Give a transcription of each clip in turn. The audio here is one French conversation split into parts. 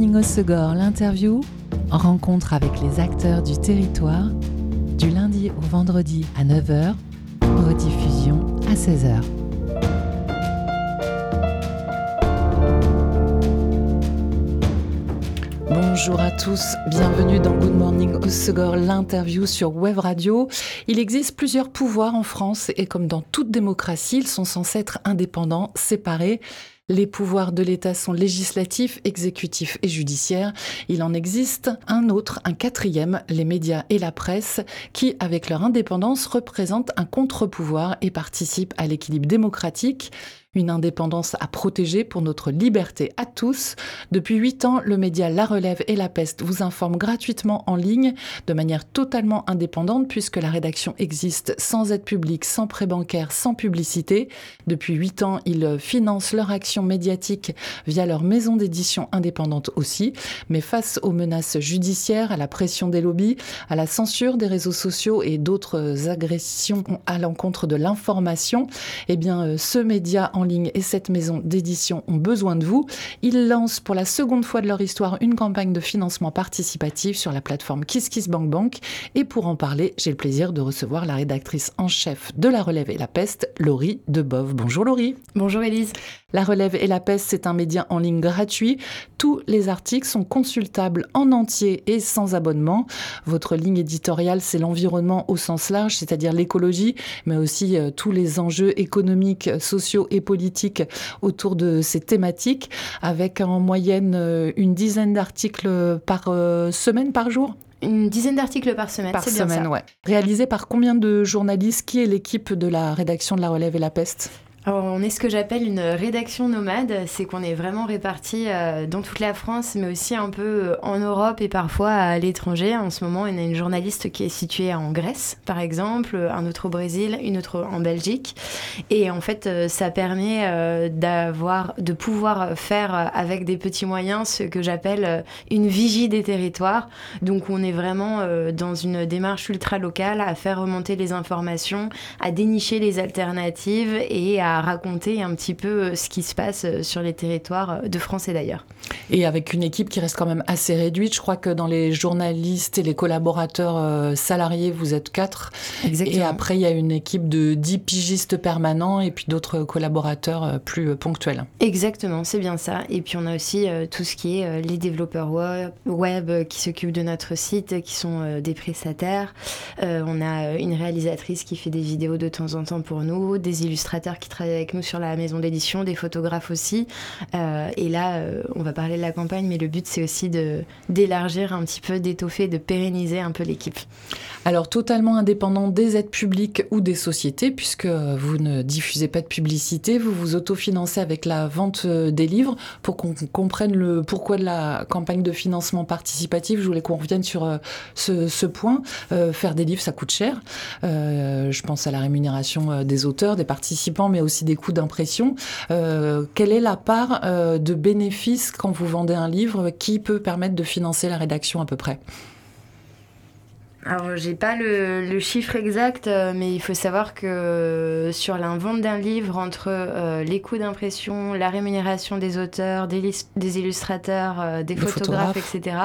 Morning au Segor, l'interview, rencontre avec les acteurs du territoire, du lundi au vendredi à 9h, rediffusion à 16h. Bonjour à tous, bienvenue dans Good Morning au Segor, l'interview sur Web Radio. Il existe plusieurs pouvoirs en France et comme dans toute démocratie, ils sont censés être indépendants, séparés. Les pouvoirs de l'État sont législatifs, exécutifs et judiciaires. Il en existe un autre, un quatrième, les médias et la presse, qui, avec leur indépendance, représentent un contre-pouvoir et participent à l'équilibre démocratique une indépendance à protéger pour notre liberté à tous. Depuis huit ans, le média La Relève et La Peste vous informent gratuitement en ligne de manière totalement indépendante puisque la rédaction existe sans aide publique, sans prêt bancaire, sans publicité. Depuis huit ans, ils financent leur action médiatique via leur maison d'édition indépendante aussi. Mais face aux menaces judiciaires, à la pression des lobbies, à la censure des réseaux sociaux et d'autres agressions à l'encontre de l'information, eh bien, euh, ce média en ligne et cette maison d'édition ont besoin de vous. Ils lancent pour la seconde fois de leur histoire une campagne de financement participatif sur la plateforme KissKissBankBank. Et pour en parler, j'ai le plaisir de recevoir la rédactrice en chef de La Relève et la Peste, Laurie Debove. Bonjour Laurie. Bonjour Élise. La Relève et la Peste, c'est un média en ligne gratuit. Tous les articles sont consultables en entier et sans abonnement. Votre ligne éditoriale, c'est l'environnement au sens large, c'est-à-dire l'écologie, mais aussi euh, tous les enjeux économiques, sociaux et politiques autour de ces thématiques, avec en moyenne euh, une dizaine d'articles par euh, semaine, par jour une dizaine d'articles par semaine. Par semaine, ouais. Réalisé par combien de journalistes? Qui est l'équipe de la rédaction de La Relève et la Peste? On est ce que j'appelle une rédaction nomade, c'est qu'on est vraiment répartis euh, dans toute la France, mais aussi un peu euh, en Europe et parfois à l'étranger. En ce moment, on a une journaliste qui est située en Grèce, par exemple, un autre au Brésil, une autre en Belgique. Et en fait, euh, ça permet d'avoir, de pouvoir faire avec des petits moyens ce que j'appelle une vigie des territoires. Donc, on est vraiment dans une démarche ultra locale à faire remonter les informations, à dénicher les alternatives et à raconter un petit peu euh, ce qui se passe euh, sur les territoires euh, de France et d'ailleurs. Et avec une équipe qui reste quand même assez réduite, je crois que dans les journalistes et les collaborateurs salariés, vous êtes quatre. Exactement. Et après, il y a une équipe de dix pigistes permanents et puis d'autres collaborateurs plus ponctuels. Exactement, c'est bien ça. Et puis on a aussi tout ce qui est les développeurs web, qui s'occupent de notre site, qui sont des prestataires. on a une réalisatrice qui fait des vidéos de temps en temps pour nous, des illustrateurs qui travaillent avec nous sur la maison d'édition, des photographes aussi. Euh, et là, euh, on va parler de la campagne, mais le but, c'est aussi d'élargir un petit peu, d'étoffer, de pérenniser un peu l'équipe. Alors, totalement indépendant des aides publiques ou des sociétés, puisque vous ne diffusez pas de publicité, vous vous autofinancez avec la vente euh, des livres. Pour qu'on comprenne le pourquoi de la campagne de financement participatif, je voulais qu'on revienne sur ce point. faire des livres, ça coûte cher. je pense à la rémunération des auteurs, des participants, mais aussi aussi des coûts d'impression. Euh, quelle est la part euh, de bénéfices quand vous vendez un livre qui peut permettre de financer la rédaction à peu près? Alors, j'ai pas le, chiffre exact, euh, mais il faut savoir que sur la vente d'un livre, entre les coûts d'impression, la rémunération des auteurs, des, des illustrateurs, des photographes, etc.,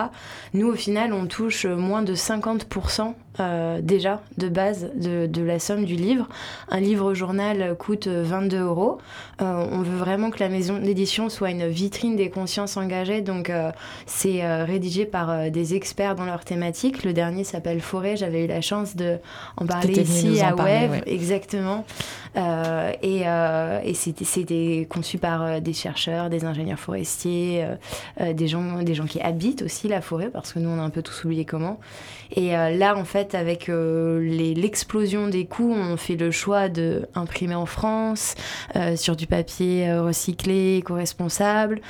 nous, au final, on touche moins de 50% euh, déjà de base de, la somme du livre. Un livre journal coûte 22 euros. Euh, on veut vraiment que la maison d'édition soit une vitrine des consciences engagées, donc euh, c'est rédigé par des experts dans leur thématique. Le dernier s'appelle Forêt, j'avais eu la chance de en parler ici à Web, exactement. et, et c'était conçu par des chercheurs, des ingénieurs forestiers, des, gens, des gens qui habitent aussi la forêt, parce que nous on a un peu tous oublié comment. Et là en fait, avec euh, l'explosion des coûts, on fait le choix de imprimer en France euh, sur du papier euh, recyclé, éco-responsable.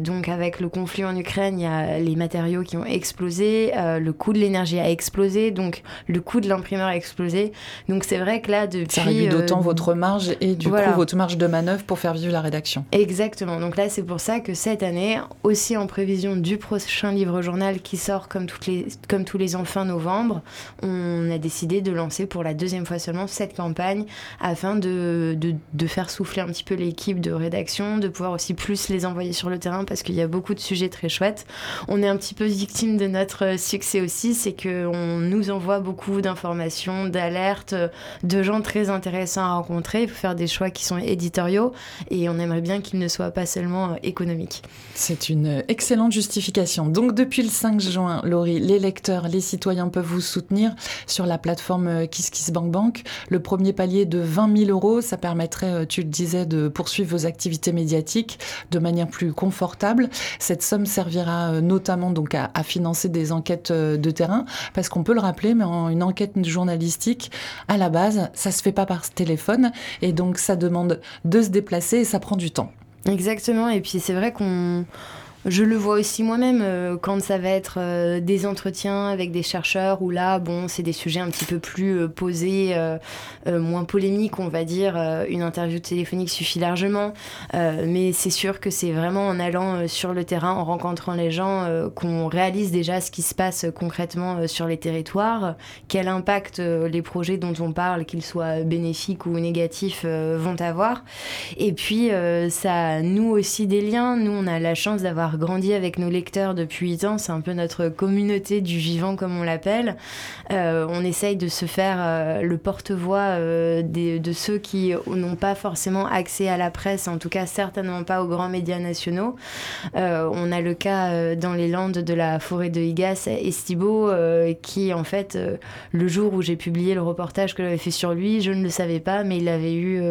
donc, avec le conflit en Ukraine, il y a les matériaux qui ont explosé, le coût de l'énergie a explosé, donc le coût de l'imprimeur a explosé. Donc, c'est vrai que là, depuis. Ça réduit d'autant votre marge et du coup votre marge de manœuvre pour faire vivre la rédaction. Exactement. Donc là, c'est pour ça que cette année, aussi en prévision du prochain livre journal qui sort comme, toutes les, comme tous les ans fin novembre, on a décidé de lancer pour la deuxième fois seulement cette campagne afin de, de, faire souffler un petit peu l'équipe de rédaction, de pouvoir aussi plus les envoyer sur le terrain parce qu'il y a beaucoup de sujets très chouettes. On est un petit peu victime de notre succès aussi, c'est qu'on nous envoie beaucoup d'informations, d'alertes, de gens très intéressants à rencontrer. Il faut faire des choix qui sont éditoriaux et on aimerait bien qu'ils ne soient pas seulement économiques. C'est une excellente justification. Donc depuis le 5 juin, Laurie, les lecteurs, les citoyens peuvent vous soutenir sur la plateforme KissKissBankBank. Le premier palier de 20 000 euros, ça permettrait, euh, tu le disais, de poursuivre vos activités médiatiques de manière plus confortable. Cette somme servira euh, notamment donc à, financer des enquêtes euh, de terrain, parce qu'on peut le rappeler, mais une enquête journalistique, à la base, ça se fait pas par téléphone, et donc ça demande de se déplacer et ça prend du temps. Exactement, et puis c'est vrai qu'on je le vois aussi moi-même euh, quand ça va être euh, des entretiens avec des chercheurs où là, bon, c'est des sujets un petit peu plus euh, posés, moins polémiques, on va dire. une interview téléphonique suffit largement. mais c'est sûr que c'est vraiment en allant sur le terrain, en rencontrant les gens, qu'on réalise déjà ce qui se passe concrètement sur les territoires, quel impact les projets dont on parle, qu'ils soient bénéfiques ou négatifs, vont avoir. Et puis, ça noue aussi des liens. Nous, on a la chance d'avoir grandi avec nos lecteurs depuis 8 ans, c'est un peu notre communauté du vivant comme on l'appelle. Euh, on essaye de se faire euh, le porte-voix euh, de ceux qui n'ont pas forcément accès à la presse, en tout cas certainement pas aux grands médias nationaux. on a le cas dans les Landes de la forêt de Higas, Estibo, qui en fait, le jour où j'ai publié le reportage que j'avais fait sur lui, je ne le savais pas, mais il avait eu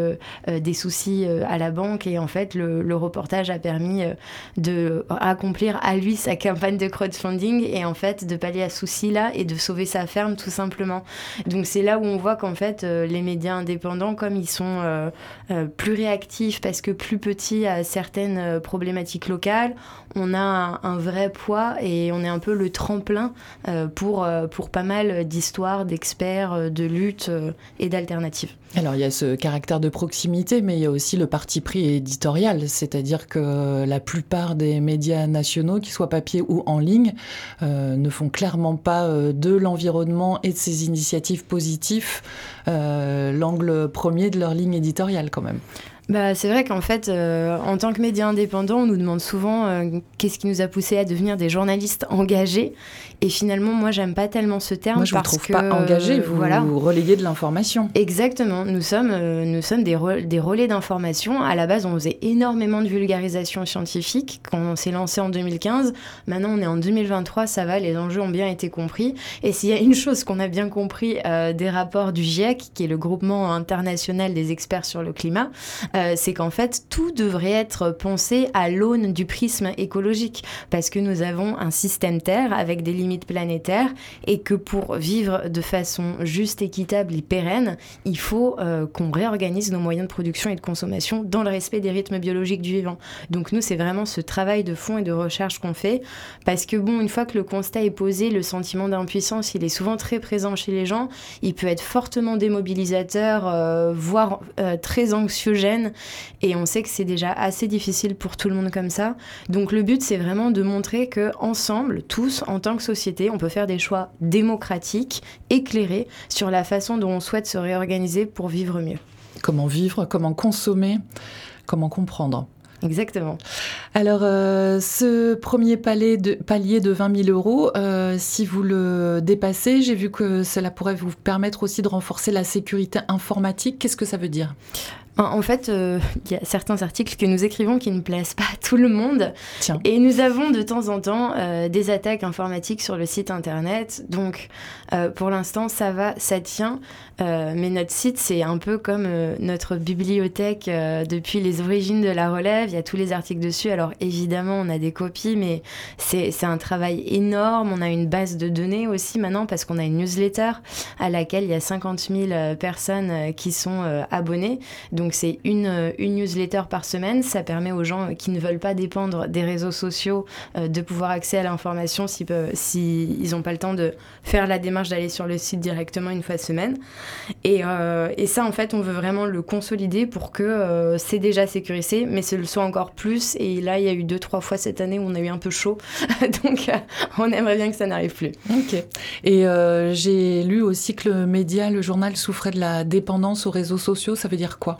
des soucis à la banque et en fait le, le reportage a permis de accomplir à lui sa campagne de crowdfunding et en fait de pallier à ce souci-là et de sauver sa ferme tout simplement. Donc c'est là où on voit qu'en fait euh, les médias indépendants, comme ils sont euh, euh, plus réactifs parce que plus petits à certaines problématiques locales, on a un, vrai poids et on est un peu le tremplin pour, pour pas mal d'histoires, d'experts, de luttes et d'alternatives. Alors il y a ce caractère de proximité, mais il y a aussi le parti pris éditorial, c'est-à-dire que la plupart des médias nationaux, qu'ils soient papier ou en ligne, euh, ne font clairement pas euh, de l'environnement et de ses initiatives positives euh, l'angle premier de leur ligne éditoriale quand même. Bah, c'est vrai qu'en fait, en tant que média indépendant, on nous demande souvent qu'est-ce qui nous a poussé à devenir des journalistes engagés. Et finalement, moi, j'aime pas tellement ce terme moi, je parce vous trouve pas engagé. Vous, voilà. vous relayez de l'information. Exactement. Nous sommes, euh, nous sommes des, des relais d'information. À la base, on faisait énormément de vulgarisation scientifique quand on s'est lancé en 2015. Maintenant, on est en 2023. Ça va, les enjeux ont bien été compris. Et s'il y a une chose qu'on a bien compris euh, des rapports du GIEC, qui est le groupement international des experts sur le climat, euh, c'est qu'en fait, tout devrait être pensé à l'aune du prisme écologique, parce que nous avons un système Terre avec des limites planétaire et que pour vivre de façon juste, équitable et pérenne, il faut euh, qu'on réorganise nos moyens de production et de consommation dans le respect des rythmes biologiques du vivant. Donc nous, c'est vraiment ce travail de fond et de recherche qu'on fait parce que bon, une fois que le constat est posé, le sentiment d'impuissance, il est souvent très présent chez les gens, il peut être fortement démobilisateur, euh, voire euh, très anxiogène et on sait que c'est déjà assez difficile pour tout le monde comme ça. Donc le but, c'est vraiment de montrer que ensemble, tous, en tant que société, on peut faire des choix démocratiques, éclairés sur la façon dont on souhaite se réorganiser pour vivre mieux. Comment vivre, comment consommer, comment comprendre. Exactement. Alors, euh, ce premier palier de, palier de 20 000 euros, euh, si vous le dépassez, j'ai vu que cela pourrait vous permettre aussi de renforcer la sécurité informatique. Qu'est-ce que ça veut dire? En fait, euh, il y a certains articles que nous écrivons qui ne plaisent pas à tout le monde. Et nous avons de temps en temps euh, des attaques informatiques sur le site internet. Donc, euh, pour l'instant, ça va, ça tient. mais notre site, c'est un peu comme notre bibliothèque depuis les origines de la relève. Il y a tous les articles dessus. Alors, évidemment, on a des copies, mais c'est un travail énorme. On a une base de données aussi maintenant parce qu'on a une newsletter à laquelle il y a 50 000 personnes qui sont abonnées. donc c'est une, une newsletter par semaine. Ça permet aux gens qui ne veulent pas dépendre des réseaux sociaux de pouvoir accéder à l'information s'ils si n'ont pas le temps de faire la démarche d'aller sur le site directement une fois semaine. Et, ça, en fait, on veut vraiment le consolider pour que c'est déjà sécurisé, mais ce soit encore plus. Et là, il y a eu deux, trois fois cette année où on a eu un peu chaud. donc, on aimerait bien que ça n'arrive plus. Ok. Et euh, j'ai lu aussi que le média, le journal souffrait de la dépendance aux réseaux sociaux. Ça veut dire quoi?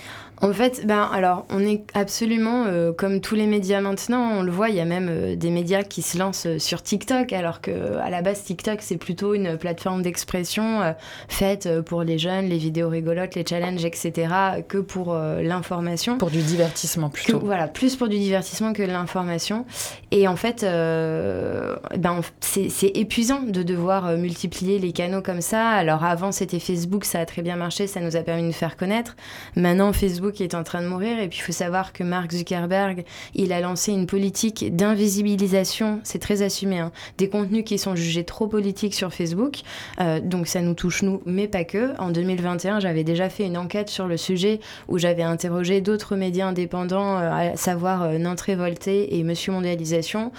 en fait, ben alors, on est absolument euh, comme tous les médias maintenant. On le voit, il y a même euh, des médias qui se lancent euh, sur TikTok, alors que à la base TikTok c'est plutôt une plateforme d'expression faite pour les jeunes, les vidéos rigolotes, les challenges, etc., que pour l'information. Pour du divertissement plutôt. voilà, plus pour du divertissement que l'information. Et en fait, ben c'est épuisant de devoir multiplier les canaux comme ça. Alors avant c'était Facebook, ça a très bien marché, ça nous a permis de faire connaître. Maintenant Facebook qui est en train de mourir. Et puis il faut savoir que Mark Zuckerberg, il a lancé une politique d'invisibilisation, c'est très assumé, hein, des contenus qui sont jugés trop politiques sur Facebook. Euh, donc ça nous touche nous, mais pas que. En 2021, j'avais déjà fait une enquête sur le sujet où j'avais interrogé d'autres médias indépendants, euh, à savoir euh, Nantes et Monsieur Mondialisation,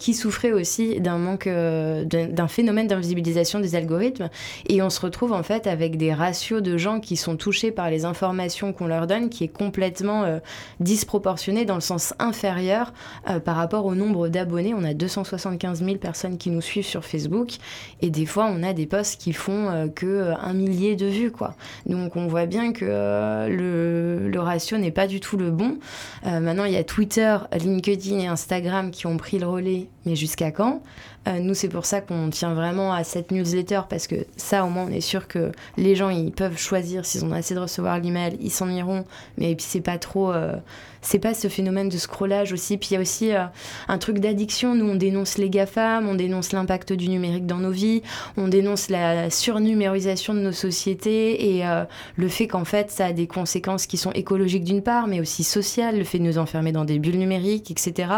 qui souffraient aussi d'un manque, d'un phénomène d'invisibilisation des algorithmes. Et on se retrouve en fait avec des ratios de gens qui sont touchés par les informations qu'on leur donne qui est complètement euh, disproportionné dans le sens inférieur euh, par rapport au nombre d'abonnés. On a 275 000 personnes qui nous suivent sur Facebook et des fois on a des posts qui font euh, que un millier de vues quoi. Donc on voit bien que le, ratio n'est pas du tout le bon. maintenant il y a Twitter, LinkedIn et Instagram qui ont pris le relais, mais jusqu'à quand? Nous c'est pour ça qu'on tient vraiment à cette newsletter parce que ça au moins on est sûr que les gens ils peuvent choisir s'ils ont assez de recevoir l'email, ils s'en iront mais puis c'est pas trop euh, c'est pas ce phénomène de scrollage aussi. Puis il y a aussi euh, un truc d'addiction. Nous, on dénonce les GAFAM, on dénonce l'impact du numérique dans nos vies, on dénonce la surnumérisation de nos sociétés et euh, le fait qu'en fait, ça a des conséquences qui sont écologiques d'une part, mais aussi sociales, le fait de nous enfermer dans des bulles numériques, etc.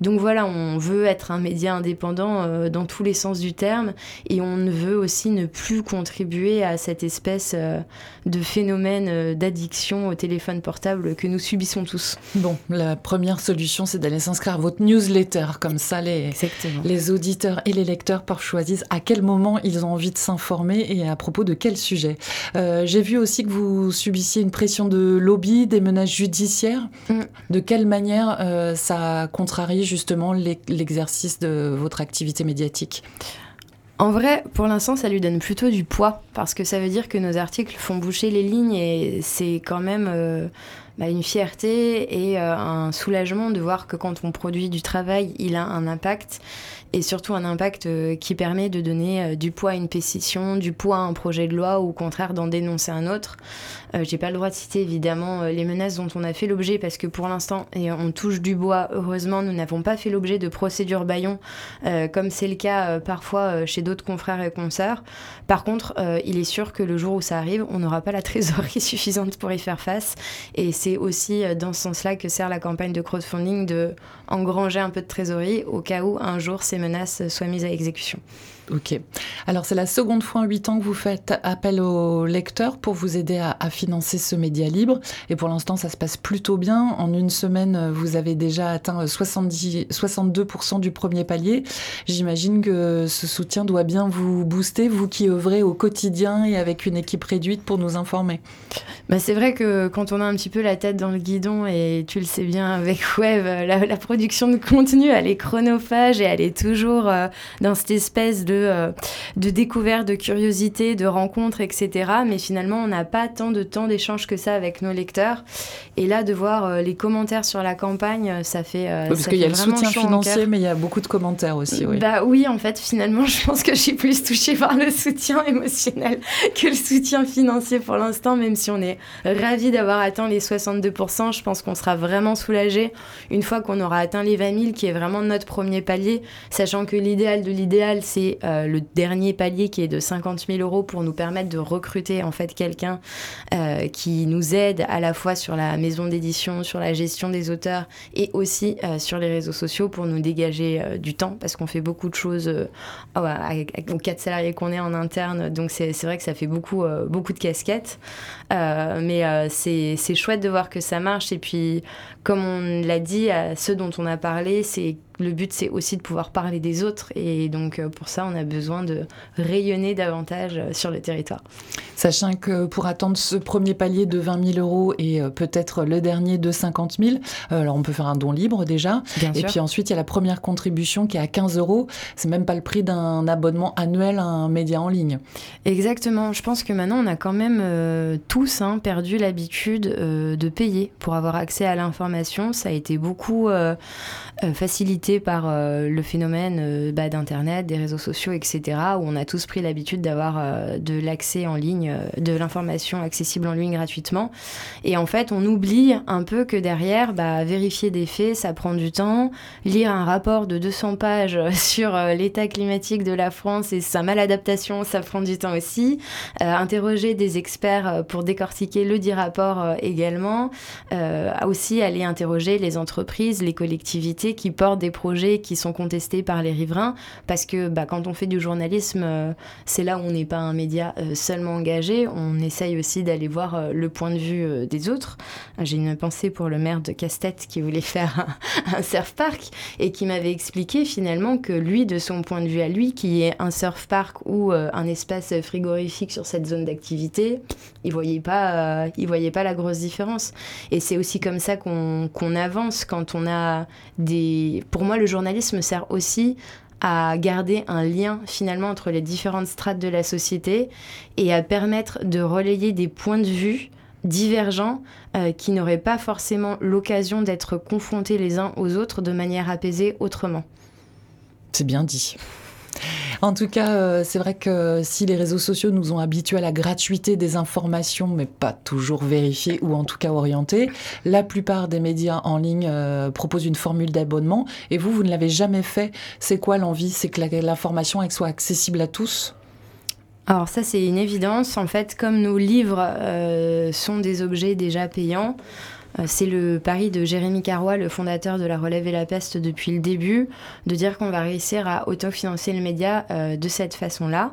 Donc voilà, on veut être un média indépendant euh, dans tous les sens du terme et on veut aussi ne plus contribuer à cette espèce de phénomène d'addiction au téléphone portable que nous subissons tous. Bon, la première solution, c'est d'aller s'inscrire à votre newsletter. Comme ça, les, les auditeurs et les lecteurs peuvent choisir à quel moment ils ont envie de s'informer et à propos de quel sujet. Euh, j'ai vu aussi que vous subissiez une pression de lobby, des menaces judiciaires. Mm. De quelle manière euh, ça contrarie justement l'exercice de votre activité médiatique. En vrai, pour l'instant, ça lui donne plutôt du poids parce que ça veut dire que nos articles font boucher les lignes et c'est quand même euh, bah, une fierté et euh, un soulagement de voir que quand on produit du travail, il a un impact et surtout un impact euh, qui permet de donner euh, du poids à une pétition, du poids à un projet de loi ou au contraire d'en dénoncer un autre. J'ai pas le droit de citer évidemment les menaces dont on a fait l'objet parce que pour l'instant, et on touche du bois, heureusement, nous n'avons pas fait l'objet de procédures baillons comme c'est le cas parfois chez d'autres confrères et consoeurs. Par contre, il est sûr que le jour où ça arrive, on n'aura pas la trésorerie suffisante pour y faire face c'est aussi euh, dans ce sens-là que sert la campagne de crowdfunding de engranger un peu de trésorerie au cas où un jour ces menaces soient mises à exécution. Ok. Alors c'est la seconde fois en huit ans que vous faites appel aux lecteurs pour vous aider à, financer ce média libre. Et pour l'instant, ça se passe plutôt bien. En une semaine, vous avez déjà atteint 70, 62% du premier palier. J'imagine que ce soutien doit bien vous booster, vous qui œuvrez au quotidien et avec une équipe réduite pour nous informer. Bah c'est vrai que quand on a un petit peu la tête dans le guidon, et tu le sais bien avec Web, la, production de contenu, elle est chronophage et elle est toujours euh, dans cette espèce de euh, de, découvertes, de curiosité, de rencontres, etc. Mais finalement, on n'a pas tant de temps d'échange que ça avec nos lecteurs. Et là, de voir euh, les commentaires sur la campagne, euh, ça fait. parce qu'il y a le soutien financier, mais il y a beaucoup de commentaires aussi. Oui. Bah oui, en fait, finalement, je pense que je suis plus touchée par le soutien émotionnel que le soutien financier pour l'instant, même si on est ravis d'avoir atteint les 60 62%, je pense qu'on sera vraiment soulagé une fois qu'on aura atteint les 20 000, qui est vraiment notre premier palier, sachant que l'idéal de l'idéal, c'est euh, le dernier palier qui est de 50 000 euros pour nous permettre de recruter en fait quelqu'un euh, qui nous aide à la fois sur la maison d'édition, sur la gestion des auteurs et aussi euh, sur les réseaux sociaux pour nous dégager du temps parce qu'on fait beaucoup de choses aux quatre salariés qu'on est en interne. Donc c'est vrai que ça fait beaucoup, beaucoup de casquettes. mais c'est chouette de voir que ça marche. Et puis, comme on l'a dit, à ceux dont on a parlé, c'est le but, c'est aussi de pouvoir parler des autres. Et donc, euh, pour ça, on a besoin de rayonner davantage euh, sur le territoire. Sachant que pour attendre ce premier palier de 20 000 euros et euh, peut-être le dernier de 50 000, alors on peut faire un don libre déjà. et puis ensuite, il y a la première contribution qui est à 15 euros. C'est même pas le prix d'un abonnement annuel à un média en ligne. Exactement. Je pense que maintenant, on a quand même tous hein, perdu l'habitude de payer pour avoir accès à l'information. Ça a été beaucoup facilité par euh, le phénomène euh, d'Internet, des réseaux sociaux, etc., où on a tous pris l'habitude d'avoir euh, de l'accès en ligne, de l'information accessible en ligne gratuitement. Et en fait, on oublie un peu que derrière, bah, vérifier des faits, ça prend du temps. Lire un rapport de 200 pages sur l'état climatique de la France et sa maladaptation, ça prend du temps aussi. interroger des experts pour décortiquer le dit rapport également. aussi aller interroger les entreprises, les collectivités qui portent des projets qui sont contestés par les riverains, parce que bah, quand on fait du journalisme, euh, c'est là où on n'est pas un média euh, seulement engagé, on essaye aussi d'aller voir euh, le point de vue des autres. J'ai une pensée pour le maire de Castet qui voulait faire un, surf park et qui m'avait expliqué finalement que lui, de son point de vue à lui, qui est un surf park ou un espace frigorifique sur cette zone d'activité, il voyait pas, voyait pas la grosse différence. Et c'est aussi comme ça qu'on avance quand on a des, pour moi, le journalisme sert aussi à garder un lien finalement entre les différentes strates de la société et à permettre de relayer des points de vue divergents euh, qui n'auraient pas forcément l'occasion d'être confrontés les uns aux autres de manière apaisée autrement. C'est bien dit. En tout cas, euh, c'est vrai que si les réseaux sociaux nous ont habitués à la gratuité des informations, mais pas toujours vérifiées ou en tout cas orientées, la plupart des médias en ligne euh, proposent une formule d'abonnement et vous, vous ne l'avez jamais fait. C'est quoi l'envie? C'est que l'information soit accessible à tous? Alors ça c'est une évidence. En fait, comme nos livres euh, sont des objets déjà payants, c'est le pari de Jérémy Carrois, le fondateur de La Relève et la Peste depuis le début, de dire qu'on va réussir à autofinancer le média euh, de cette façon-là.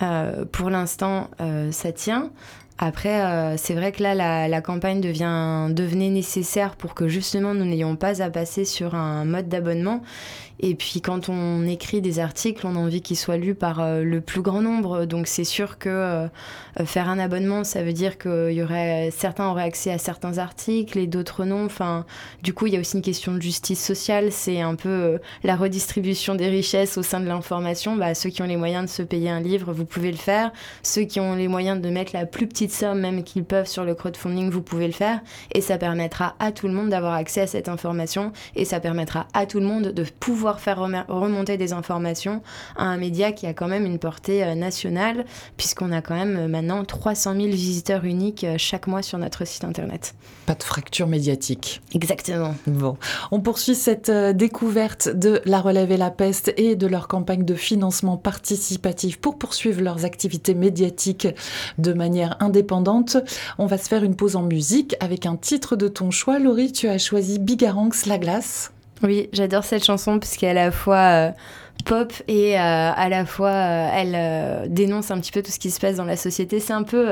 Euh, pour l'instant, ça tient. Après, c'est vrai que là, la, campagne devient, devenait nécessaire pour que justement nous n'ayons pas à passer sur un mode d'abonnement. Et puis quand on écrit des articles, on a envie qu'ils soient lus par euh, le plus grand nombre. Donc c'est sûr que euh, faire un abonnement, ça veut dire que y certains auraient accès à certains articles et d'autres non. Enfin, du coup, il y a aussi une question de justice sociale. C'est un peu euh, la redistribution des richesses au sein de l'information. Bah, ceux qui ont les moyens de se payer un livre, vous pouvez le faire. Ceux qui ont les moyens de mettre la plus petite somme, même qu'ils peuvent sur le crowdfunding, vous pouvez le faire. Et ça permettra à tout le monde d'avoir accès à cette information. Et ça permettra à tout le monde de pouvoir faire remonter des informations à un média qui a quand même une portée euh, nationale, puisqu'on a quand même euh, maintenant 300 000 visiteurs uniques euh, chaque mois sur notre site internet. Pas de fracture médiatique. Exactement. Bon, on poursuit cette découverte de La Relève et la Peste et de leur campagne de financement participatif pour poursuivre leurs activités médiatiques de manière indépendante. On va se faire une pause en musique avec un titre de ton choix. Laurie, tu as choisi Bigaranx La Glace. Oui, j'adore cette chanson parce est à la fois euh, pop et euh, à la fois euh, elle dénonce un petit peu tout ce qui se passe dans la société. C'est un peu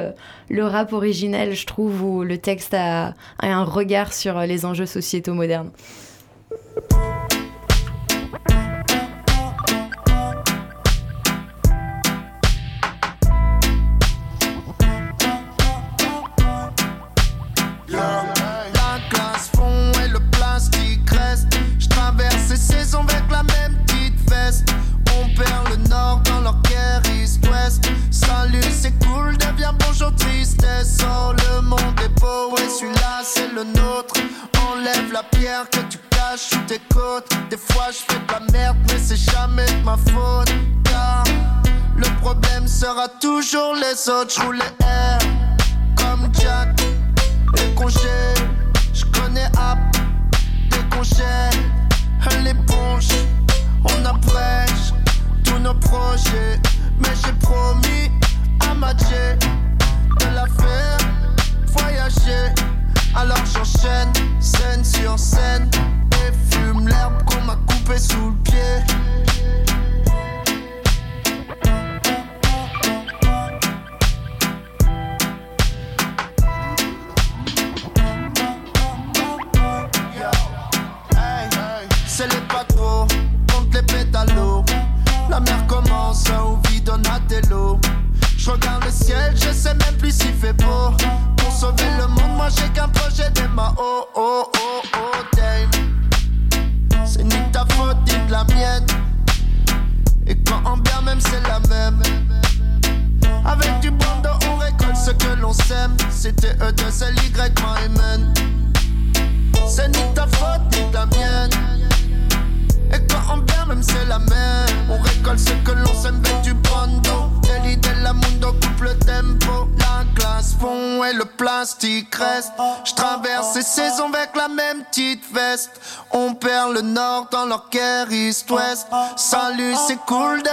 le rap originel, je trouve, où le texte a un regard sur les enjeux sociétaux modernes. Toujours les autres, je roule comme Jack. Les congés, je connais app, des congés, l'éponge, on abrège tous nos projets. Mais j'ai promis à Mathieu de la faire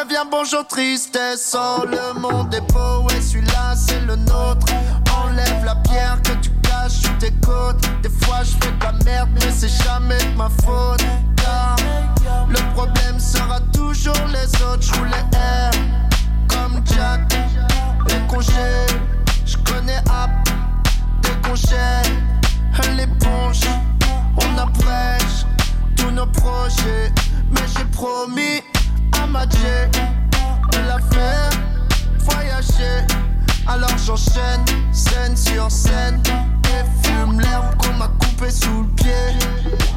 devient bonjour, tristesse. Oh, le monde est beau et celui-là, c'est le nôtre. Enlève la pierre que tu caches sur tes côtes. Des fois, je fais de la merde, mais c'est jamais de ma faute. Le problème sera toujours les autres. Je voulais air comme Jack. Les congés, je connais app. Des congés, l'éponge. On abrège tous nos projets. Mais j'ai promis à ma de la faire voyager. Alors j'enchaîne scène sur scène. Et fume l'herbe qu'on m'a coupé sous le pied.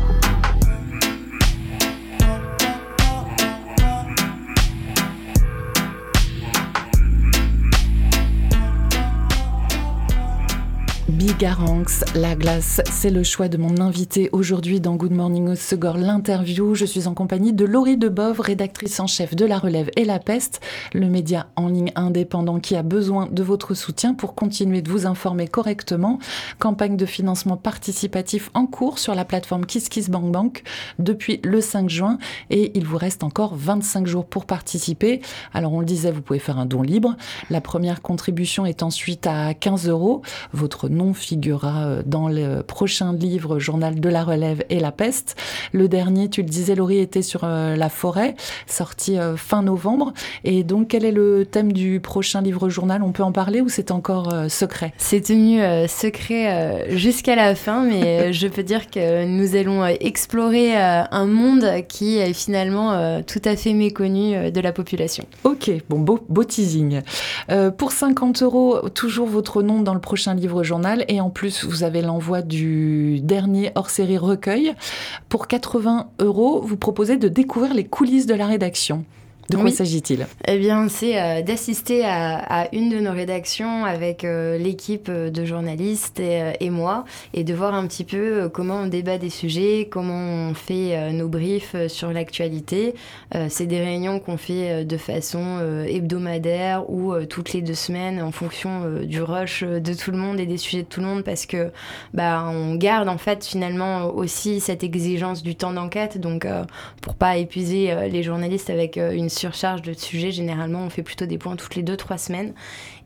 Bigaranx, la glace, c'est le choix de mon invité aujourd'hui dans Good Morning Osegor, l'interview. Je suis en compagnie de Laurie Debove, rédactrice en chef de La Relève et La Peste, le média en ligne indépendant qui a besoin de votre soutien pour continuer de vous informer correctement. Campagne de financement participatif en cours sur la plateforme KissKissBankBank depuis le 5 juin et il vous reste encore 25 jours pour participer. Alors on le disait, vous pouvez faire un don libre. La première contribution est ensuite à 15 euros. Votre nom figurera euh, dans le prochain livre Journal de la relève et la peste. Le dernier, tu le disais, Laurie, était sur euh, la forêt, sorti euh, fin novembre. Et donc, quel est le thème du prochain livre journal? On peut en parler ou c'est encore secret? C'est tenu secret jusqu'à la fin, mais je peux dire que nous allons explorer un monde qui est finalement tout à fait méconnu de la population. Ok, bon, beau, beau teasing. pour 50 euros, toujours votre nom dans le prochain livre journal et en plus vous avez l'envoi du dernier hors-série recueil. Pour 80 euros, vous proposez de découvrir les coulisses de la rédaction. De quoi s'agit-il? Eh bien, c'est euh, d'assister à, une de nos rédactions avec euh, l'équipe euh, de journalistes et, moi et de voir un petit peu comment on débat des sujets, comment on fait nos briefs sur l'actualité. c'est des réunions qu'on fait de façon hebdomadaire ou toutes les deux semaines en fonction du rush de tout le monde et des sujets de tout le monde parce que bah, on garde en fait finalement aussi cette exigence du temps d'enquête. Donc, pour pas épuiser les journalistes avec une surcharge de sujets. Généralement, on fait plutôt des points toutes les deux, trois semaines.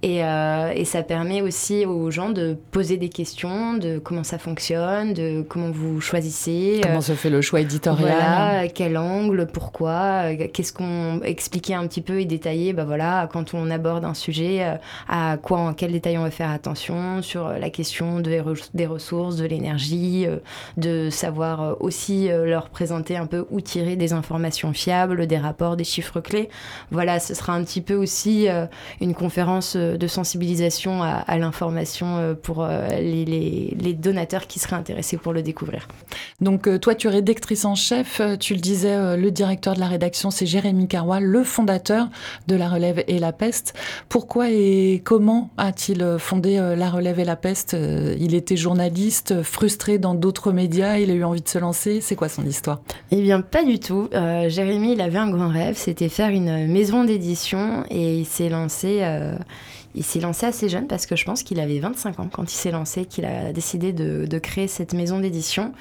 Euh, et, ça permet aussi aux gens de poser des questions de comment ça fonctionne, de comment vous choisissez. Comment se fait le choix éditorial Voilà, quel angle, pourquoi, euh, qu'est-ce qu'on expliquer un petit peu et détailler. Bah voilà, quand on aborde un sujet, euh, à quoi, en quel détail on va faire attention sur la question de, des ressources, de l'énergie, de savoir aussi leur présenter un peu où tirer des informations fiables, des rapports, des chiffres clés. Voilà, ce sera un petit peu aussi une conférence de sensibilisation à, l'information euh, pour euh, les, donateurs qui seraient intéressés pour le découvrir. Donc euh, toi, tu es rédactrice en chef, tu le disais, le directeur de la rédaction, c'est Jérémy Carrois, le fondateur de La Relève et la Peste. Pourquoi et comment a-t-il fondé La Relève et la Peste Il était journaliste, frustré dans d'autres médias, il a eu envie de se lancer. C'est quoi son histoire? Eh bien, pas du tout. Jérémy, il avait un grand rêve, c'était faire une maison d'édition et il s'est lancé il s'est lancé assez jeune parce que je pense qu'il avait 25 ans quand il s'est lancé, qu'il a décidé de, créer cette maison d'édition.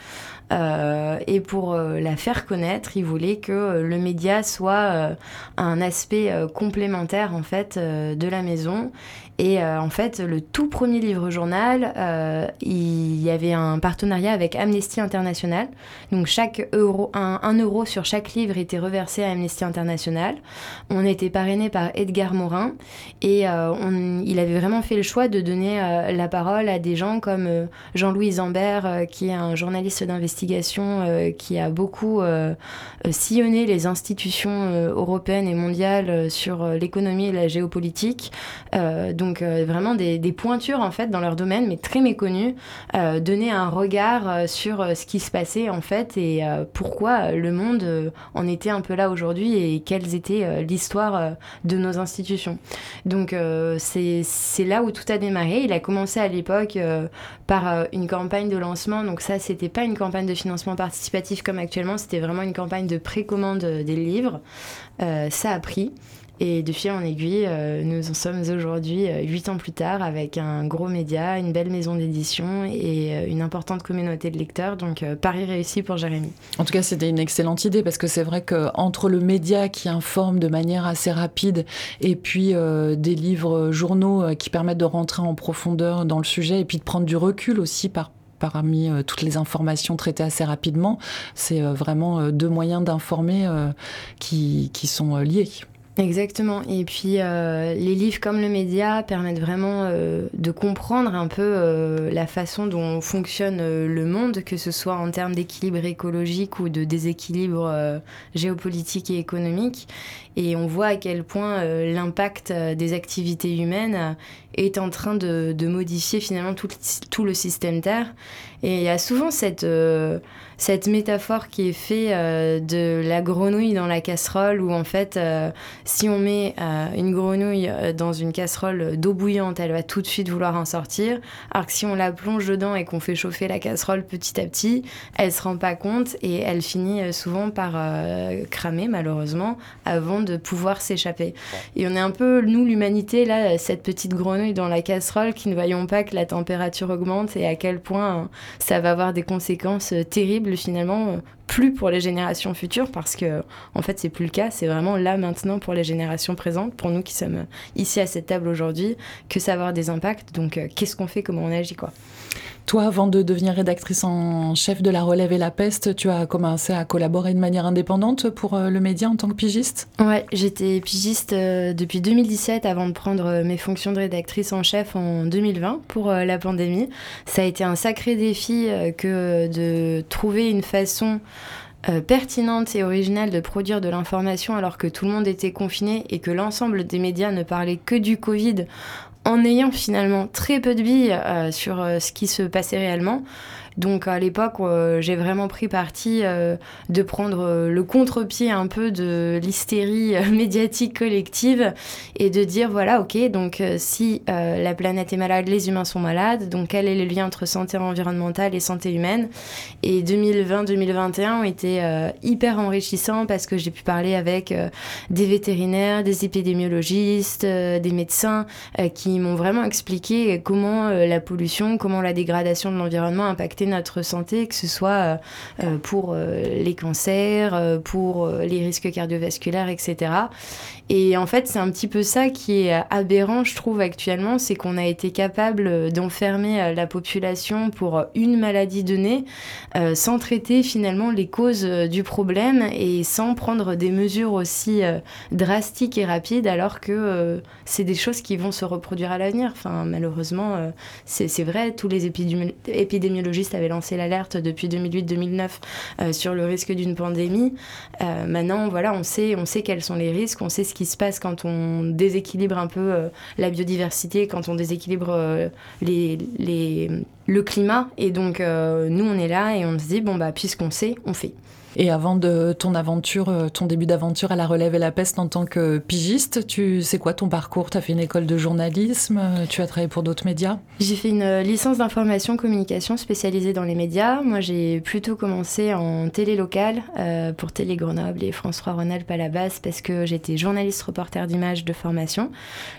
Euh, et pour euh, la faire connaître, il voulait que euh, le média soit un aspect complémentaire en fait de la maison et euh, en fait, le tout premier livre journal, euh, il y avait un partenariat avec Amnesty International. Donc chaque euro, un, euro sur chaque livre était reversé à Amnesty International. On était parrainé par Edgar Morin et euh, il avait vraiment fait le choix de donner la parole à des gens comme Jean-Louis Zambert, qui est un journaliste d'investigation qui a beaucoup sillonné les institutions européennes et mondiales sur l'économie et la géopolitique. Donc euh, vraiment des, pointures en fait dans leur domaine, mais très méconnues, euh, donner un regard euh, sur ce qui se passait en fait et pourquoi le monde en était un peu là aujourd'hui et quelles était l'histoire de nos institutions. Donc c'est là où tout a démarré. Il a commencé à l'époque par une campagne de lancement. Donc ça, c'était pas une campagne de financement participatif comme actuellement, c'était vraiment une campagne de précommande des livres. ça a pris. Et de fil en aiguille, euh, nous en sommes aujourd'hui, euh, huit ans plus tard, avec un gros média, une belle maison d'édition et euh, une importante communauté de lecteurs. Donc, Paris réussi pour Jérémy. En tout cas, c'était une excellente idée parce que c'est vrai qu'entre le média qui informe de manière assez rapide et puis des livres journaux qui permettent de rentrer en profondeur dans le sujet et puis de prendre du recul aussi par parmi toutes les informations traitées assez rapidement, c'est vraiment deux moyens d'informer qui, qui sont liés. Exactement. Et puis euh, les livres comme le média permettent vraiment euh, de comprendre un peu euh, la façon dont fonctionne le monde, que ce soit en termes d'équilibre écologique ou de déséquilibre géopolitique et économique. Et on voit à quel point l'impact des activités humaines est en train de, de modifier finalement tout, tout, le système Terre. Et il y a souvent cette cette métaphore qui est faite euh, de la grenouille dans la casserole, où en fait, euh, si on met euh, une grenouille dans une casserole d'eau bouillante, elle va tout de suite vouloir en sortir, alors que si on la plonge dedans et qu'on fait chauffer la casserole petit à petit, elle se rend pas compte et elle finit souvent par cramer malheureusement avant de pouvoir s'échapper. Et on est un peu, nous l'humanité, là, cette petite grenouille dans la casserole qui ne voyons pas que la température augmente et à quel point ça va avoir des conséquences terribles finalement euh, plus pour les générations futures parce que en fait c'est plus le cas. C'est vraiment là maintenant pour les générations présentes pour nous qui sommes ici à cette table aujourd'hui que ça va avoir des impacts. Donc euh, qu'est-ce qu'on fait comment on agit quoi. Toi, avant de devenir rédactrice en chef de La Relève et La Peste, tu as commencé à collaborer de manière indépendante pour euh, le média en tant que pigiste? Ouais, j'étais pigiste euh, depuis 2017 avant de prendre mes fonctions de rédactrice en chef en 2020 pour la pandémie. Ça a été un sacré défi que de trouver une façon pertinente et originale de produire de l'information alors que tout le monde était confiné et que l'ensemble des médias ne parlaient que du Covid en ayant finalement très peu de billes euh, sur euh, ce qui se passait réellement. Donc à l'époque, euh, j'ai vraiment pris parti euh, de prendre euh, le contre-pied un peu de l'hystérie médiatique collective et de dire voilà, ok, donc si la planète est malade, les humains sont malades, donc quel est le lien entre santé environnementale et santé humaine? Et 2020-2021 ont été hyper enrichissants parce que j'ai pu parler avec des vétérinaires, des épidémiologistes, des médecins qui m'ont vraiment expliqué comment la pollution, comment la dégradation de l'environnement impactait notre santé, que ce soit euh, euh, pour euh, les cancers, pour les risques cardiovasculaires, etc. Et en fait, c'est un petit peu ça qui est aberrant, je trouve, actuellement, c'est qu'on a été capable d'enfermer la population pour une maladie donnée sans traiter finalement les causes du problème et sans prendre des mesures aussi drastiques et rapides, alors que c'est des choses qui vont se reproduire à l'avenir. Enfin, malheureusement, c'est vrai, tous les épidémiologistes avait lancé l'alerte depuis 2008-2009 euh, sur le risque d'une pandémie. Euh, maintenant, voilà, on sait, on sait quels sont les risques, on sait ce qui se passe quand on déséquilibre un peu euh, la biodiversité, quand on déséquilibre les, le climat. Et donc, nous, on est là et on se dit, bon, bah, puisqu'on sait, on fait. Et avant de ton aventure, euh, ton début d'aventure à la relève et la peste en tant que pigiste, tu sais quoi ton parcours? Tu as fait une école de journalisme, tu as travaillé pour d'autres médias? J'ai fait une licence d'information communication spécialisée dans les médias. Moi, j'ai plutôt commencé en télé locale pour Télé Grenoble et France 3 Rhône-Alpes à la base parce que j'étais journaliste reporter d'image de formation.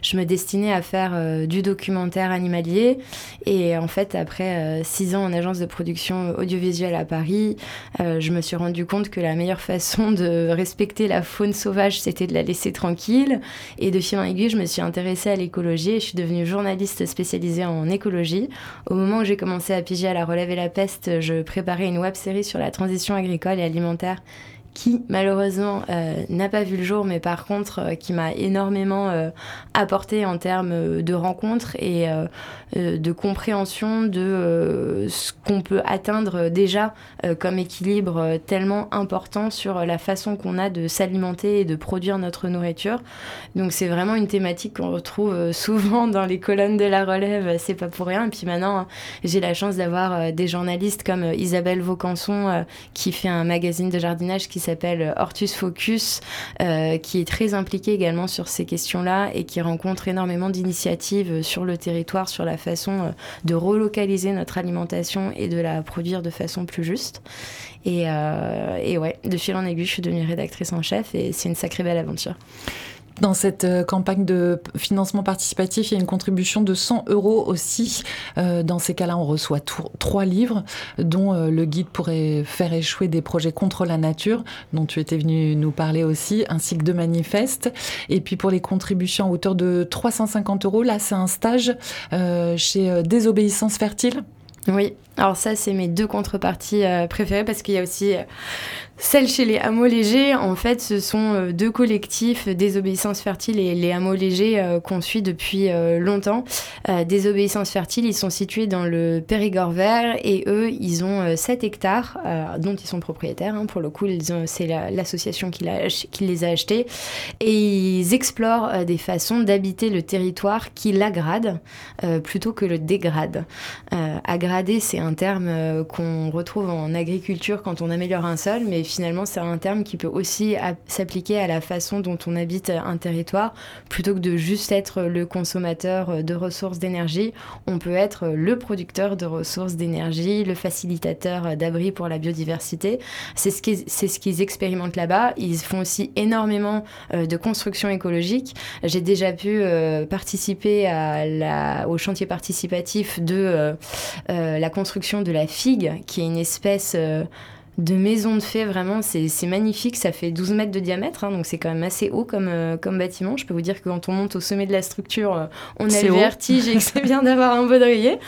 Je me destinais à faire du documentaire animalier et en fait, après six ans en agence de production audiovisuelle à Paris, euh, je me suis compte que la meilleure façon de respecter la faune sauvage, c'était de la laisser tranquille. Et de fil en aiguille, je me suis intéressée à l'écologie et je suis devenue journaliste spécialisée en écologie. Au moment où j'ai commencé à piger à la relève et la peste, je préparais une web série sur la transition agricole et alimentaire qui malheureusement euh, n'a pas vu le jour, mais par contre euh, qui m'a énormément euh, apporté en termes de rencontres et de compréhension de ce qu'on peut atteindre déjà comme équilibre tellement important sur la façon qu'on a de s'alimenter et de produire notre nourriture. Donc c'est vraiment une thématique qu'on retrouve souvent dans les colonnes de la relève, c'est pas pour rien. Et puis maintenant, j'ai la chance d'avoir des journalistes comme Isabelle Vaucanson qui fait un magazine de jardinage qui s'appelle Hortus Focus, euh, qui est très impliqué également sur ces questions-là et qui rencontre énormément d'initiatives sur le territoire, sur la façon euh, de relocaliser notre alimentation et de la produire de façon plus juste. Et, euh, et ouais, de fil en aiguille, je suis devenue rédactrice en chef et c'est une sacrée belle aventure. Dans cette euh, campagne de financement participatif, il y a une contribution de 100 euros aussi. Euh, dans ces cas-là, on reçoit trois livres, dont euh, le guide pourrait faire échouer des projets contre la nature, dont tu étais venu nous parler aussi, ainsi que de manifestes. Et puis pour les contributions à hauteur de 350 euros, là, c'est un stage chez Désobéissance Fertile. Oui, alors ça, c'est mes deux contreparties préférées parce qu'il y a aussi celle chez les hameaux légers, en fait, ce sont euh, deux collectifs, Désobéissance Fertile et les hameaux légers, euh, qu'on suit depuis euh, longtemps. Désobéissance Fertile, ils sont situés dans le Périgord vert et eux, ils ont 7 hectares dont ils sont propriétaires. Hein, pour le coup, c'est l'association qui, les a achetés. Et ils explorent des façons d'habiter le territoire qui l'agrade plutôt que le dégrade. agrader, c'est un terme qu'on retrouve en agriculture quand on améliore un sol, mais finalement, c'est un terme qui peut aussi s'appliquer à la façon dont on habite un territoire. Plutôt que de juste être le consommateur de ressources d'énergie, on peut être le producteur de ressources d'énergie, le facilitateur d'abri pour la biodiversité. C'est ce qu'ils ce qu'ils expérimentent là-bas. Ils font aussi énormément euh, de construction écologique. J'ai déjà pu euh, participer au chantier participatif de euh, la construction de la figue, qui est une espèce de maison de fées, vraiment, c'est magnifique. Ça fait 12 mètres de diamètre, hein, donc c'est quand même assez haut comme, euh, comme bâtiment. Je peux vous dire que quand on monte au sommet de la structure, euh, on a le vertige et que c'est bien d'avoir un baudrier.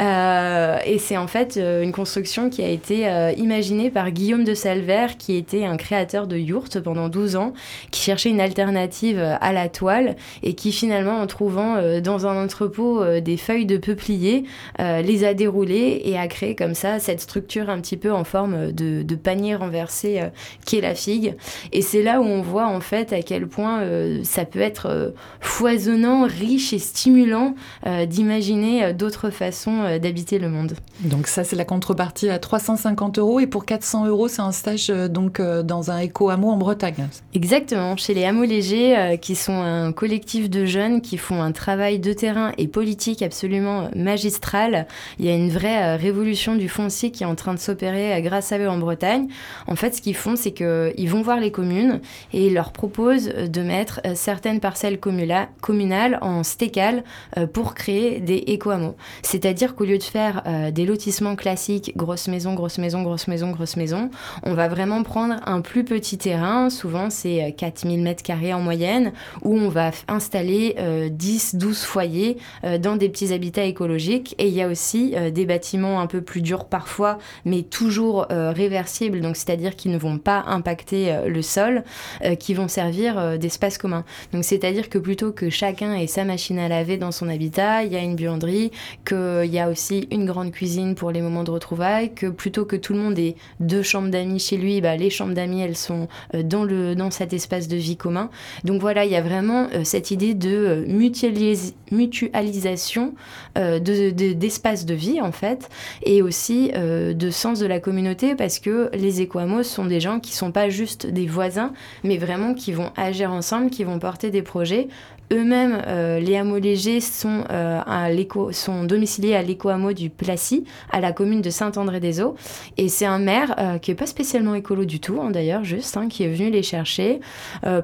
Euh, et c'est en fait une construction qui a été imaginée par Guillaume de Salver, qui était un créateur de yourtes pendant 12 ans, qui cherchait une alternative à la toile et qui finalement, en trouvant dans un entrepôt des feuilles de peuplier, les a déroulées et a créé comme ça cette structure un petit peu en forme de de, panier renversé euh, qui est la figue. Et c'est là où on voit en fait à quel point euh, ça peut être euh, foisonnant, riche et stimulant d'imaginer d'autres façons d'habiter le monde. Donc ça c'est la contrepartie à 350 euros et pour 400 euros c'est un stage donc dans un éco-hameau en Bretagne. Exactement, chez les hameaux légers qui sont un collectif de jeunes qui font un travail de terrain et politique absolument magistral. Il y a une vraie révolution du foncier qui est en train de s'opérer grâce à eux en Bretagne, en fait, ce qu'ils font, c'est qu'ils vont voir les communes et ils leur proposent de mettre euh, certaines parcelles communales en stécale euh, pour créer des éco-hameaux. C'est-à-dire qu'au lieu de faire euh, des lotissements classiques, grosse maison, grosse maison, grosse maison, grosse maison, on va vraiment prendre un plus petit terrain, souvent c'est 4000 mètres carrés en moyenne, où on va installer 10, 12 foyers dans des petits habitats écologiques. Et il y a aussi des bâtiments un peu plus durs parfois, mais toujours réversibles, donc c'est-à-dire qui ne vont pas impacter euh, le sol, euh, qui vont servir euh, d'espace commun. Donc c'est-à-dire que plutôt que chacun ait sa machine à laver dans son habitat, il y a une buanderie, qu'il y a aussi une grande cuisine pour les moments de retrouvailles, que plutôt que tout le monde ait deux chambres d'amis chez lui, bah, les chambres d'amis elles sont dans, le, dans cet espace de vie commun. Donc voilà, il y a vraiment cette idée de mutualisation d'espace de, de, vie en fait, et aussi de sens de la communauté parce que les éco-hameaux sont des gens qui sont pas juste des voisins, mais vraiment qui vont agir ensemble, qui vont porter des projets eux-mêmes, euh, les hameaux légers sont, euh, à sont domiciliés à l'éco-hameau du Placy, à la commune de Saint-André-des-Eaux. Et c'est un maire euh, qui n'est pas spécialement écolo du tout, hein, d'ailleurs, juste, hein, qui est venu les chercher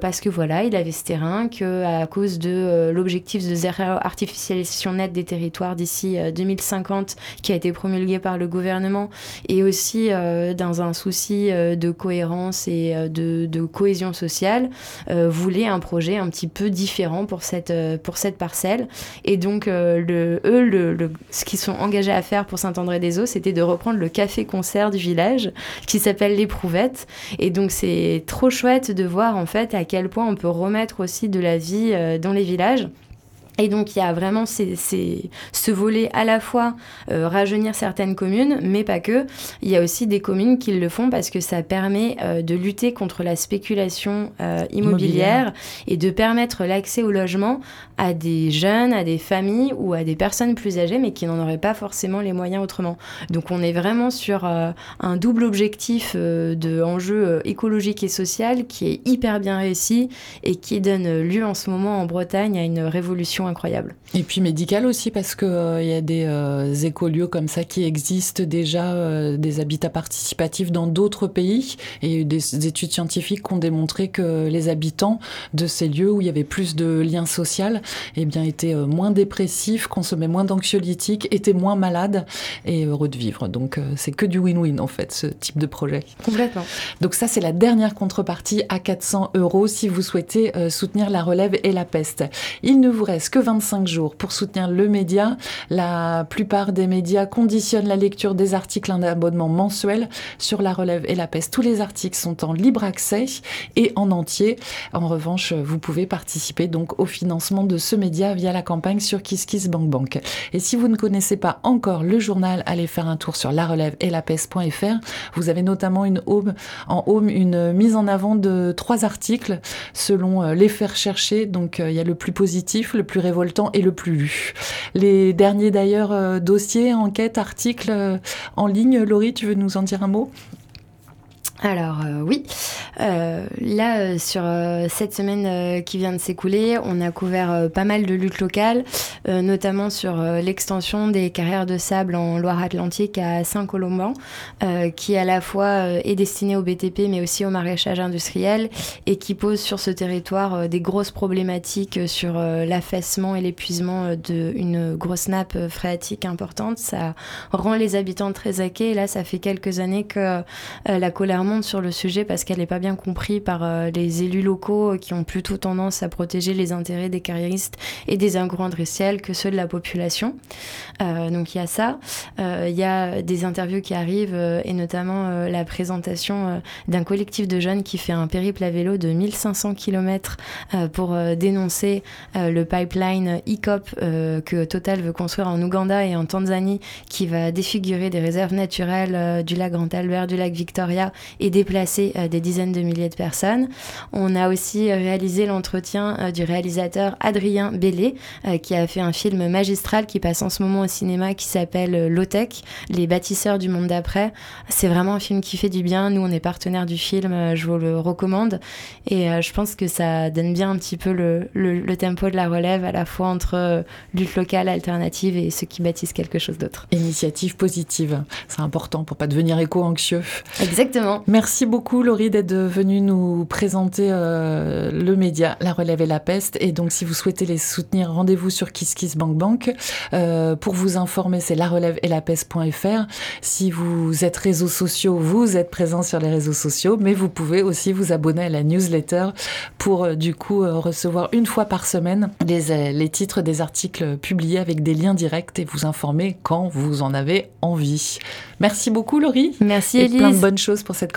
parce que voilà, il avait ce terrain, qu'à cause de l'objectif de zéro artificialisation nette des territoires d'ici 2050, qui a été promulgué par le gouvernement, et aussi dans un souci de cohérence et de, de cohésion sociale, voulait un projet un petit peu différent pour cette, euh, pour cette parcelle. Et donc, euh, le, eux, le, ce qu'ils sont engagés à faire pour Saint-André-des-Eaux, c'était de reprendre le café-concert du village qui s'appelle l'Éprouvette. Et donc, c'est trop chouette de voir en fait à quel point on peut remettre aussi de la vie euh, dans les villages. Et donc il y a vraiment ce volet à la fois euh, rajeunir certaines communes, mais pas que. Il y a aussi des communes qui le font parce que ça permet euh, de lutter contre la spéculation euh, immobilière, et de permettre l'accès au logement à des jeunes, à des familles ou à des personnes plus âgées, mais qui n'en auraient pas forcément les moyens autrement. Donc on est vraiment sur un double objectif de enjeu écologique et social qui est hyper bien réussi et qui donne lieu en ce moment en Bretagne à une révolution incroyable. Et puis médical aussi, parce euh, il y a des euh, écolieux comme ça qui existent déjà, euh, des habitats participatifs dans d'autres pays. Et des, études scientifiques qui ont démontré que les habitants de ces lieux où il y avait plus de liens sociaux eh bien, étaient moins dépressifs, consommaient moins d'anxiolytiques, étaient moins malades et heureux de vivre. Donc c'est que du win-win en fait, ce type de projet. Complètement. Donc ça, c'est la dernière contrepartie à 400 euros si vous souhaitez soutenir la relève et la peste. Il ne vous reste que 25 jours pour soutenir le média. La plupart des médias conditionnent la lecture des articles d'un abonnement mensuel sur la relève et la peste. Tous les articles sont en libre accès et en entier. En revanche, vous pouvez participer donc au financement de ce média via la campagne sur KissKissBankBank. Et si vous ne connaissez pas encore le journal, allez faire un tour sur la relève et la. Vous avez notamment une en home une mise en avant de trois articles selon euh, l'effet recherché. Donc euh, il y a le plus positif, le plus révoltant et le plus lu. Les derniers d'ailleurs euh, dossiers, enquêtes, articles en ligne, Laurie, tu veux nous en dire un mot? Alors euh, oui, euh, là euh, sur cette semaine qui vient de s'écouler, on a couvert pas mal de luttes locales, notamment sur l'extension des carrières de sable en Loire-Atlantique à Saint-Colomban, qui à la fois est destinée au BTP mais aussi au maraîchage industriel et qui pose sur ce territoire des grosses problématiques sur l'affaissement et l'épuisement d'une grosse nappe phréatique importante. Ça rend les habitants très inquiets. Et là, ça fait quelques années que la colère sur le sujet parce qu'elle n'est pas bien comprise par euh, les élus locaux qui ont plutôt tendance à protéger les intérêts des carriéristes et des agro-industriels que ceux de la population. Euh, donc il y a ça. Euh, il y a des interviews qui arrivent et notamment la présentation d'un collectif de jeunes qui fait un périple à vélo de 1500 km pour dénoncer le pipeline ICOP que Total veut construire en Ouganda et en Tanzanie qui va défigurer des réserves naturelles du lac Grand Albert, du lac Victoria et déplacer euh, des dizaines de milliers de personnes. On a aussi réalisé l'entretien euh, du réalisateur Adrien Bellé, euh, qui a fait un film magistral qui passe en ce moment au cinéma qui s'appelle Lotech, Les bâtisseurs du monde d'après. C'est vraiment un film qui fait du bien. Nous, on est partenaire du film, je vous le recommande. Et je pense que ça donne bien un petit peu le, le, tempo de la relève, à la fois entre lutte locale, alternative et ceux qui bâtissent quelque chose d'autre. Initiative positive, c'est important pour pas devenir éco-anxieux. Exactement. Merci beaucoup Laurie d'être venue nous présenter euh, le média La Relève et la Peste. Et donc si vous souhaitez les soutenir, rendez-vous sur KissKissBankBank. Euh, pour vous informer, c'est la relève et la peste.fr. Si vous êtes réseaux sociaux, vous êtes présent sur les réseaux sociaux, mais vous pouvez aussi vous abonner à la newsletter pour euh, du coup recevoir une fois par semaine les, les titres des articles publiés avec des liens directs et vous informer quand vous en avez envie. Merci beaucoup Laurie. Merci et plein de bonnes choses pour cette